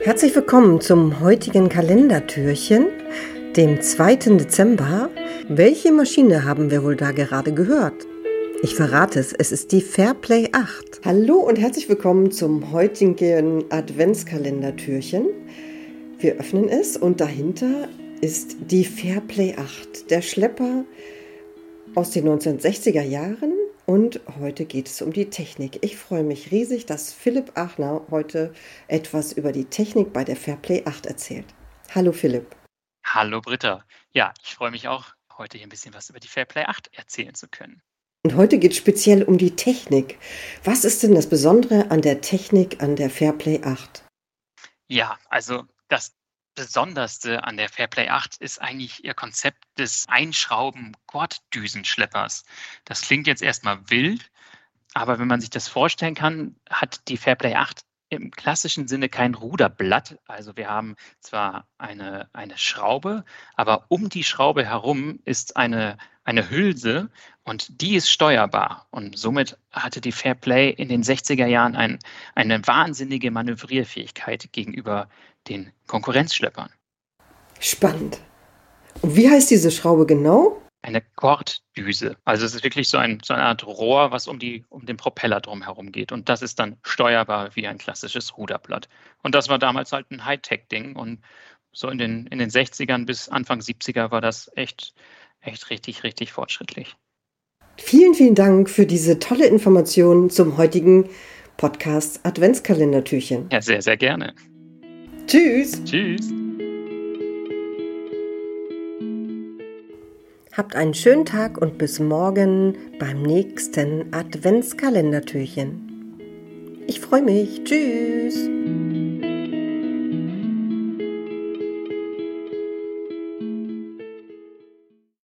Herzlich willkommen zum heutigen Kalendertürchen, dem 2. Dezember. Welche Maschine haben wir wohl da gerade gehört? Ich verrate es, es ist die Fairplay 8. Hallo und herzlich willkommen zum heutigen Adventskalendertürchen. Wir öffnen es und dahinter ist die Fairplay 8, der Schlepper aus den 1960er Jahren und heute geht es um die Technik. Ich freue mich riesig, dass Philipp Achner heute etwas über die Technik bei der Fairplay 8 erzählt. Hallo Philipp. Hallo Britta. Ja, ich freue mich auch, heute hier ein bisschen was über die Fairplay 8 erzählen zu können. Und heute geht es speziell um die Technik. Was ist denn das Besondere an der Technik an der Fairplay 8? Ja, also das Besonderste an der Fairplay 8 ist eigentlich ihr Konzept des Einschrauben-Korddüsenschleppers. Das klingt jetzt erstmal wild, aber wenn man sich das vorstellen kann, hat die Fairplay 8 im klassischen Sinne kein Ruderblatt. Also wir haben zwar eine, eine Schraube, aber um die Schraube herum ist eine, eine Hülse und die ist steuerbar. Und somit hatte die Fairplay in den 60er Jahren ein, eine wahnsinnige Manövrierfähigkeit gegenüber den Konkurrenzschleppern. Spannend. Und wie heißt diese Schraube genau? Eine Korddüse. Also es ist wirklich so, ein, so eine Art Rohr, was um, die, um den Propeller drumherum geht. Und das ist dann steuerbar wie ein klassisches Ruderblatt. Und das war damals halt ein Hightech-Ding. Und so in den, in den 60ern bis Anfang 70er war das echt, echt richtig, richtig fortschrittlich. Vielen, vielen Dank für diese tolle Information zum heutigen Podcast Adventskalendertürchen. Ja, sehr, sehr gerne. Tschüss. Tschüss. Habt einen schönen Tag und bis morgen beim nächsten Adventskalendertürchen. Ich freue mich. Tschüss.